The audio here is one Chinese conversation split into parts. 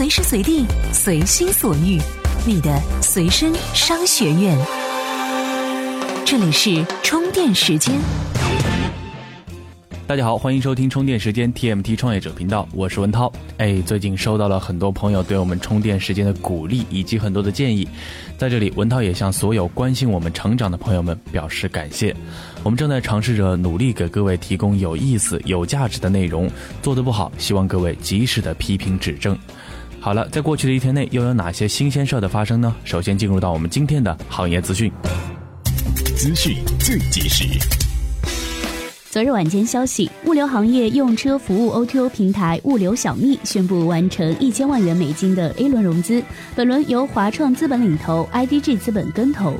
随时随地，随心所欲，你的随身商学院。这里是充电时间。大家好，欢迎收听充电时间 TMT 创业者频道，我是文涛。哎，最近收到了很多朋友对我们充电时间的鼓励以及很多的建议，在这里文涛也向所有关心我们成长的朋友们表示感谢。我们正在尝试着努力给各位提供有意思、有价值的内容，做得不好，希望各位及时的批评指正。好了，在过去的一天内又有哪些新鲜事的发生呢？首先进入到我们今天的行业资讯，资讯最及时。昨日晚间消息，物流行业用车服务 O2O 平台物流小蜜宣布完成一千万元美金的 A 轮融资，本轮由华创资本领投，IDG 资本跟投。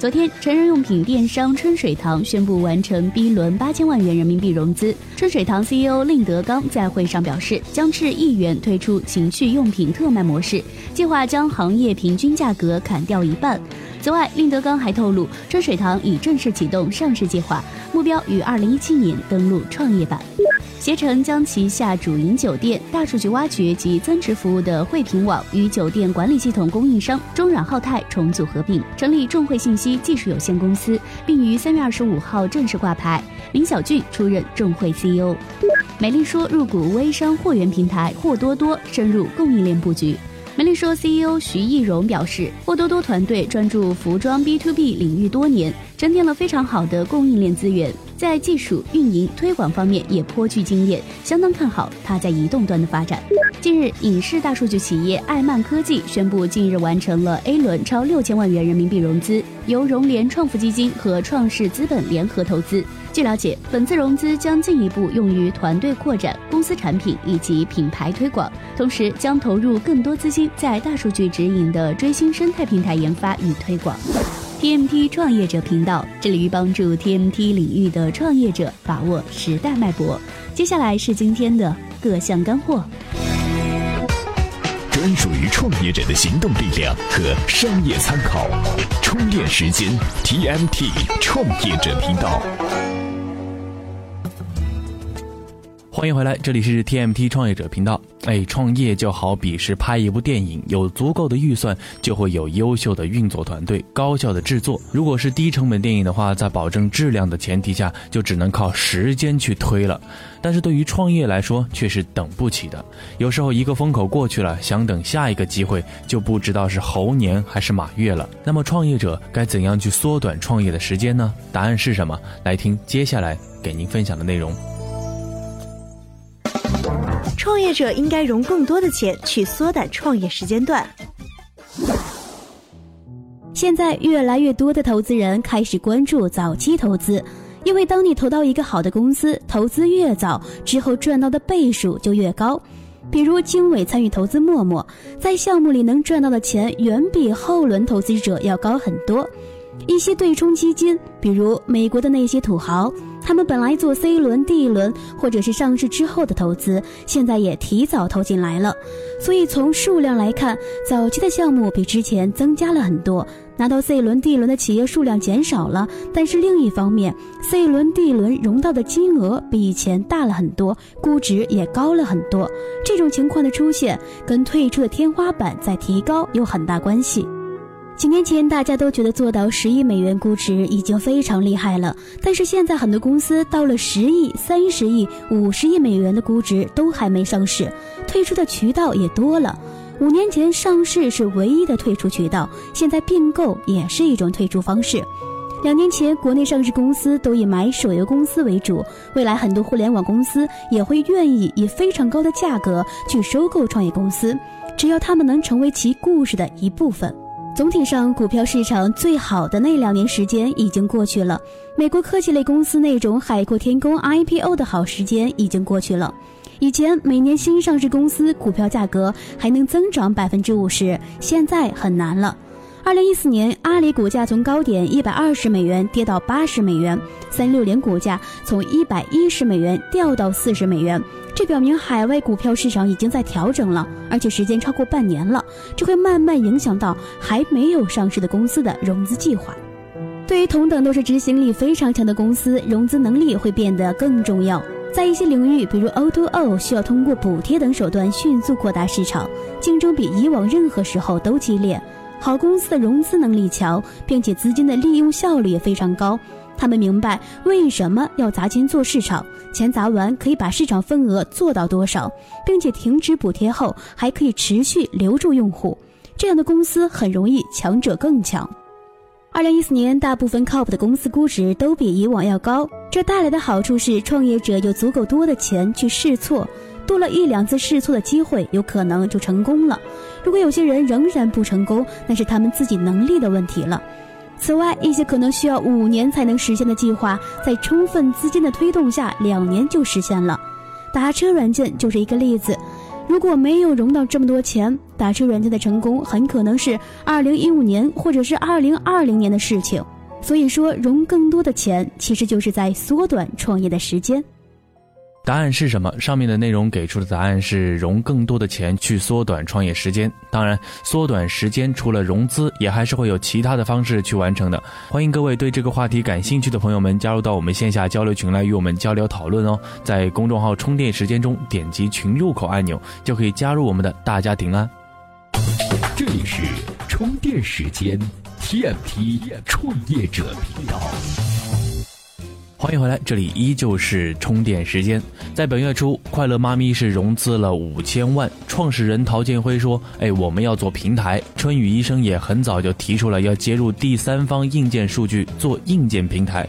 昨天，成人用品电商春水堂宣布完成 B 轮八千万元人民币融资。春水堂 CEO 令德刚在会上表示，将斥亿元推出情趣用品特卖模式，计划将行业平均价格砍掉一半。此外，令德刚还透露，春水堂已正式启动上市计划，目标于二零一七年登陆创业板。携程将旗下主营酒店、大数据挖掘及增值服务的惠品网与酒店管理系统供应商中软浩泰重组合并，成立众汇信息技术有限公司，并于三月二十五号正式挂牌。林小俊出任众汇 CEO。美丽说入股微商货源平台货多多，深入供应链布局。美丽说 CEO 徐艺荣表示，货多多团队专注服装 B to B 领域多年，沉淀了非常好的供应链资源，在技术、运营、推广方面也颇具经验，相当看好它在移动端的发展。近日，影视大数据企业爱曼科技宣布，近日完成了 A 轮超六千万元人民币融资，由融联创富基金和创世资本联合投资。据了解，本次融资将进一步用于团队扩展、公司产品以及品牌推广，同时将投入更多资金在大数据指引的追星生态平台研发与推广。TMT 创业者频道致力于帮助 TMT 领域的创业者把握时代脉搏。接下来是今天的各项干货，专属于创业者的行动力量和商业参考。充电时间，TMT 创业者频道。欢迎回来，这里是 TMT 创业者频道。哎，创业就好比是拍一部电影，有足够的预算，就会有优秀的运作团队，高效的制作。如果是低成本电影的话，在保证质量的前提下，就只能靠时间去推了。但是对于创业来说，却是等不起的。有时候一个风口过去了，想等下一个机会，就不知道是猴年还是马月了。那么创业者该怎样去缩短创业的时间呢？答案是什么？来听接下来给您分享的内容。创业者应该融更多的钱去缩短创业时间段。现在越来越多的投资人开始关注早期投资，因为当你投到一个好的公司，投资越早，之后赚到的倍数就越高。比如经纬参与投资陌陌，在项目里能赚到的钱远比后轮投资者要高很多。一些对冲基金，比如美国的那些土豪。他们本来做 C 轮、D 轮，或者是上市之后的投资，现在也提早投进来了。所以从数量来看，早期的项目比之前增加了很多。拿到 C 轮、D 轮的企业数量减少了，但是另一方面，C 轮、D 轮融到的金额比以前大了很多，估值也高了很多。这种情况的出现，跟退出的天花板在提高有很大关系。几年前，大家都觉得做到十亿美元估值已经非常厉害了，但是现在很多公司到了十亿、三十亿、五十亿美元的估值都还没上市，退出的渠道也多了。五年前上市是唯一的退出渠道，现在并购也是一种退出方式。两年前，国内上市公司都以买手游公司为主，未来很多互联网公司也会愿意以非常高的价格去收购创业公司，只要他们能成为其故事的一部分。总体上，股票市场最好的那两年时间已经过去了。美国科技类公司那种海阔天空 IPO 的好时间已经过去了。以前每年新上市公司股票价格还能增长百分之五十，现在很难了。二零一四年，阿里股价从高点一百二十美元跌到八十美元，三六零股价从一百一十美元掉到四十美元。这表明海外股票市场已经在调整了，而且时间超过半年了，这会慢慢影响到还没有上市的公司的融资计划。对于同等都是执行力非常强的公司，融资能力会变得更重要。在一些领域，比如 O2O，需要通过补贴等手段迅速扩大市场，竞争比以往任何时候都激烈。好公司的融资能力强，并且资金的利用效率也非常高。他们明白为什么要砸钱做市场，钱砸完可以把市场份额做到多少，并且停止补贴后还可以持续留住用户。这样的公司很容易强者更强。二零一四年，大部分靠谱的公司估值都比以往要高，这带来的好处是创业者有足够多的钱去试错，多了一两次试错的机会，有可能就成功了。如果有些人仍然不成功，那是他们自己能力的问题了。此外，一些可能需要五年才能实现的计划，在充分资金的推动下，两年就实现了。打车软件就是一个例子。如果没有融到这么多钱，打车软件的成功很可能是二零一五年或者是二零二零年的事情。所以说，融更多的钱，其实就是在缩短创业的时间。答案是什么？上面的内容给出的答案是融更多的钱去缩短创业时间。当然，缩短时间除了融资，也还是会有其他的方式去完成的。欢迎各位对这个话题感兴趣的朋友们加入到我们线下交流群来与我们交流讨论哦。在公众号“充电时间”中点击群入口按钮，就可以加入我们的大家庭啦。这里是充电时间 TMT 创业者频道。欢迎回来，这里依旧是充电时间。在本月初，快乐妈咪是融资了五千万。创始人陶建辉说：“哎，我们要做平台。”春雨医生也很早就提出了要接入第三方硬件数据，做硬件平台。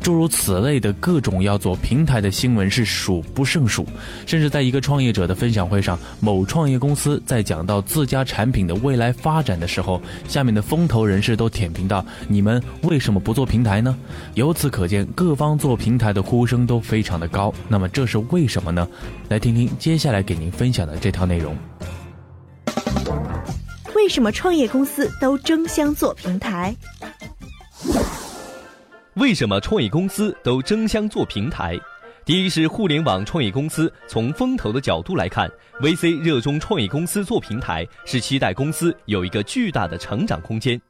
诸如此类的各种要做平台的新闻是数不胜数，甚至在一个创业者的分享会上，某创业公司在讲到自家产品的未来发展的时候，下面的风投人士都点评道：“你们为什么不做平台呢？”由此可见，各方做平台的呼声都非常的高。那么这是为什么呢？来听听接下来给您分享的这条内容。为什么创业公司都争相做平台？为什么创业公司都争相做平台？第一是互联网创业公司从风投的角度来看，VC 热衷创业公司做平台，是期待公司有一个巨大的成长空间。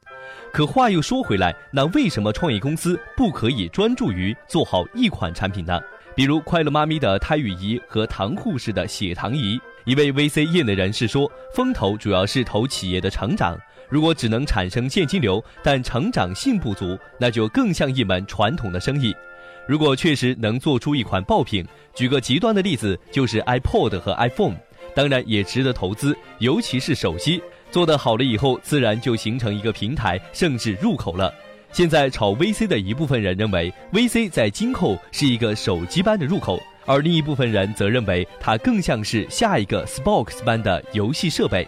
可话又说回来，那为什么创业公司不可以专注于做好一款产品呢？比如快乐妈咪的胎育仪和唐护士的血糖仪。一位 VC 业内人士说，风投主要是投企业的成长。如果只能产生现金流，但成长性不足，那就更像一门传统的生意。如果确实能做出一款爆品，举个极端的例子，就是 iPod 和 iPhone，当然也值得投资，尤其是手机做得好了以后，自然就形成一个平台，甚至入口了。现在炒 VC 的一部分人认为，VC 在今后是一个手机般的入口，而另一部分人则认为它更像是下一个 Xbox 般的游戏设备。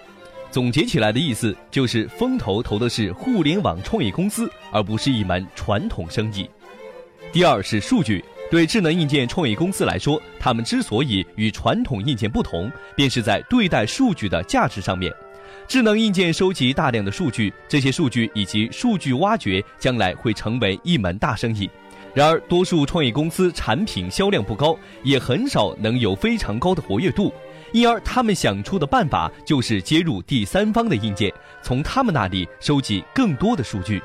总结起来的意思就是，风投投的是互联网创业公司，而不是一门传统生意。第二是数据，对智能硬件创业公司来说，他们之所以与传统硬件不同，便是在对待数据的价值上面。智能硬件收集大量的数据，这些数据以及数据挖掘，将来会成为一门大生意。然而，多数创业公司产品销量不高，也很少能有非常高的活跃度。因而，他们想出的办法就是接入第三方的硬件，从他们那里收集更多的数据。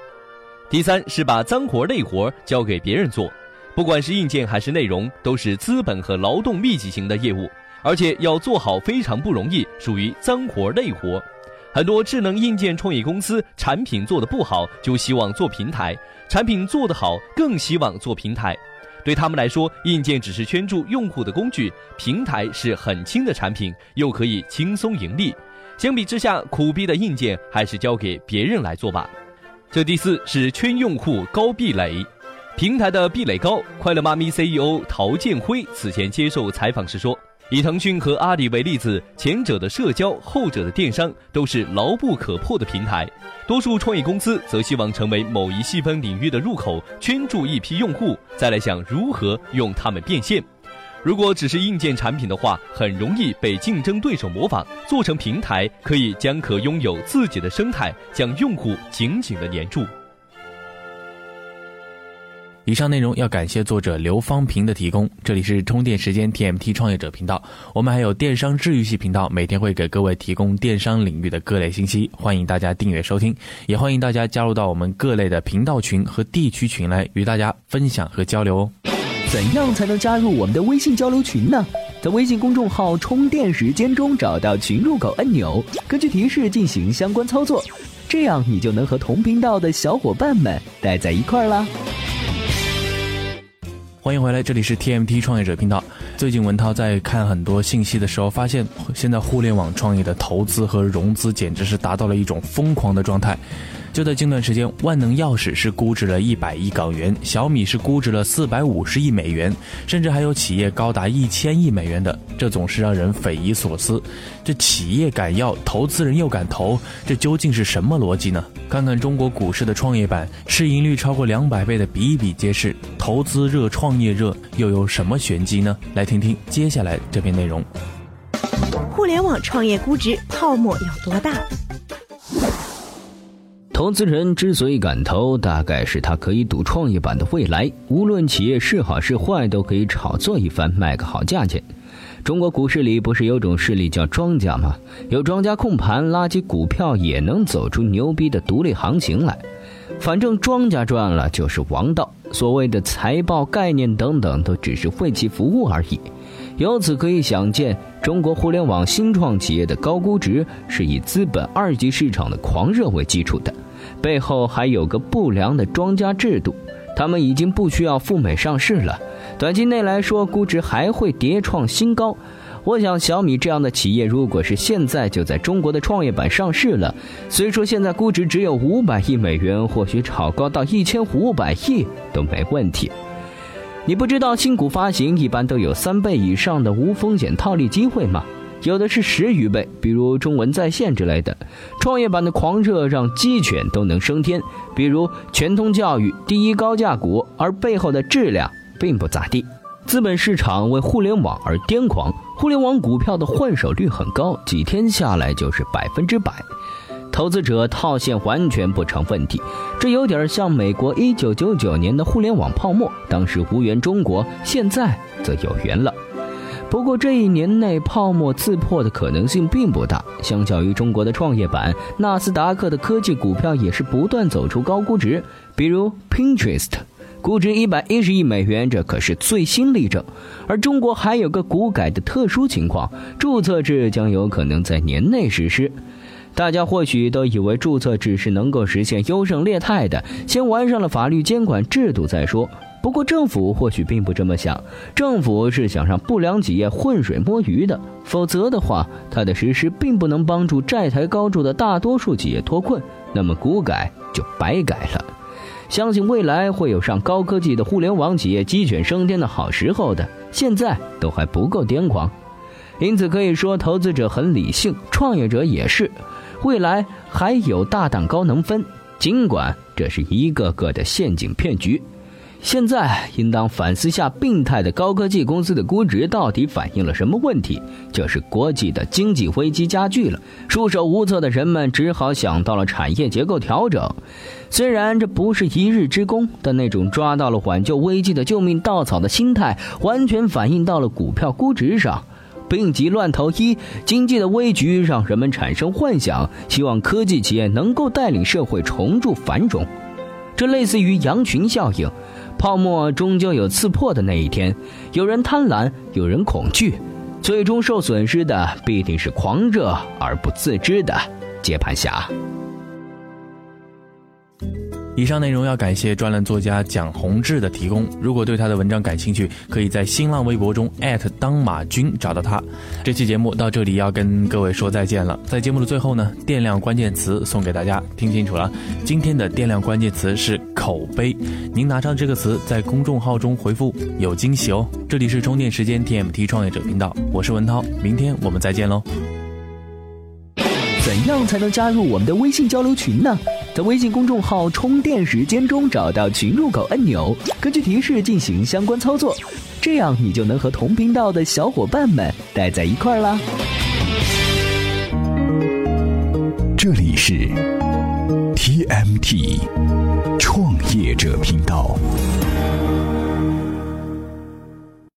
第三是把脏活累活交给别人做，不管是硬件还是内容，都是资本和劳动密集型的业务，而且要做好非常不容易，属于脏活累活。很多智能硬件创业公司产品做的不好，就希望做平台；产品做得好，更希望做平台。对他们来说，硬件只是圈住用户的工具，平台是很轻的产品，又可以轻松盈利。相比之下，苦逼的硬件还是交给别人来做吧。这第四是圈用户高壁垒，平台的壁垒高。快乐妈咪 CEO 陶建辉此前接受采访时说。以腾讯和阿里为例子，前者的社交，后者的电商，都是牢不可破的平台。多数创业公司则希望成为某一细分领域的入口，圈住一批用户，再来想如何用它们变现。如果只是硬件产品的话，很容易被竞争对手模仿。做成平台，可以将可拥有自己的生态，将用户紧紧的黏住。以上内容要感谢作者刘方平的提供。这里是充电时间 TMT 创业者频道，我们还有电商治愈系频道，每天会给各位提供电商领域的各类信息，欢迎大家订阅收听，也欢迎大家加入到我们各类的频道群和地区群来与大家分享和交流哦。怎样才能加入我们的微信交流群呢？在微信公众号“充电时间”中找到群入口按钮，根据提示进行相关操作，这样你就能和同频道的小伙伴们待在一块儿啦。欢迎回来，这里是 TMT 创业者频道。最近文涛在看很多信息的时候，发现现在互联网创业的投资和融资简直是达到了一种疯狂的状态。就在近段时间，万能钥匙是估值了一百亿港元，小米是估值了四百五十亿美元，甚至还有企业高达一千亿美元的，这总是让人匪夷所思。这企业敢要，投资人又敢投，这究竟是什么逻辑呢？看看中国股市的创业板，市盈率超过两百倍的比比皆是，投资热、创业热，又有什么玄机呢？来听听接下来这篇内容。互联网创业估值泡沫有多大？投资人之所以敢投，大概是他可以赌创业板的未来。无论企业是好是坏，都可以炒作一番，卖个好价钱。中国股市里不是有种势力叫庄家吗？有庄家控盘，垃圾股票也能走出牛逼的独立行情来。反正庄家赚了就是王道。所谓的财报概念等等，都只是为其服务而已。由此可以想见，中国互联网新创企业的高估值是以资本二级市场的狂热为基础的。背后还有个不良的庄家制度，他们已经不需要赴美上市了。短期内来说，估值还会跌创新高。我想，小米这样的企业，如果是现在就在中国的创业板上市了，虽说现在估值只有五百亿美元，或许炒高到一千五百亿都没问题。你不知道新股发行一般都有三倍以上的无风险套利机会吗？有的是十余倍，比如中文在线之类的。创业板的狂热让鸡犬都能升天，比如全通教育第一高价股，而背后的质量并不咋地。资本市场为互联网而癫狂，互联网股票的换手率很高，几天下来就是百分之百。投资者套现完全不成问题，这有点像美国一九九九年的互联网泡沫，当时无缘中国，现在则有缘了。不过这一年内泡沫刺破的可能性并不大。相较于中国的创业板，纳斯达克的科技股票也是不断走出高估值。比如 Pinterest，估值一百一十亿美元，这可是最新例证。而中国还有个股改的特殊情况，注册制将有可能在年内实施。大家或许都以为注册制是能够实现优胜劣汰的，先完善了法律监管制度再说。不过政府或许并不这么想，政府是想让不良企业浑水摸鱼的，否则的话，它的实施并不能帮助债台高筑的大多数企业脱困，那么股改就白改了。相信未来会有让高科技的互联网企业鸡犬升天的好时候的，现在都还不够癫狂，因此可以说投资者很理性，创业者也是，未来还有大蛋糕能分，尽管这是一个个的陷阱骗局。现在应当反思下，病态的高科技公司的估值到底反映了什么问题？就是国际的经济危机加剧了，束手无策的人们只好想到了产业结构调整。虽然这不是一日之功，但那种抓到了挽救危机的救命稻草的心态，完全反映到了股票估值上。病急乱投医，经济的危局让人们产生幻想，希望科技企业能够带领社会重铸繁荣。这类似于羊群效应。泡沫终究有刺破的那一天，有人贪婪，有人恐惧，最终受损失的必定是狂热而不自知的接盘侠。以上内容要感谢专栏作家蒋宏志的提供。如果对他的文章感兴趣，可以在新浪微博中当马军找到他。这期节目到这里要跟各位说再见了。在节目的最后呢，电量关键词送给大家，听清楚了，今天的电量关键词是口碑。您拿上这个词，在公众号中回复有惊喜哦。这里是充电时间 TMT 创业者频道，我是文涛，明天我们再见喽。怎样才能加入我们的微信交流群呢？在微信公众号“充电时间”中找到群入口按钮，根据提示进行相关操作，这样你就能和同频道的小伙伴们待在一块儿啦。这里是 TMT 创业者频道。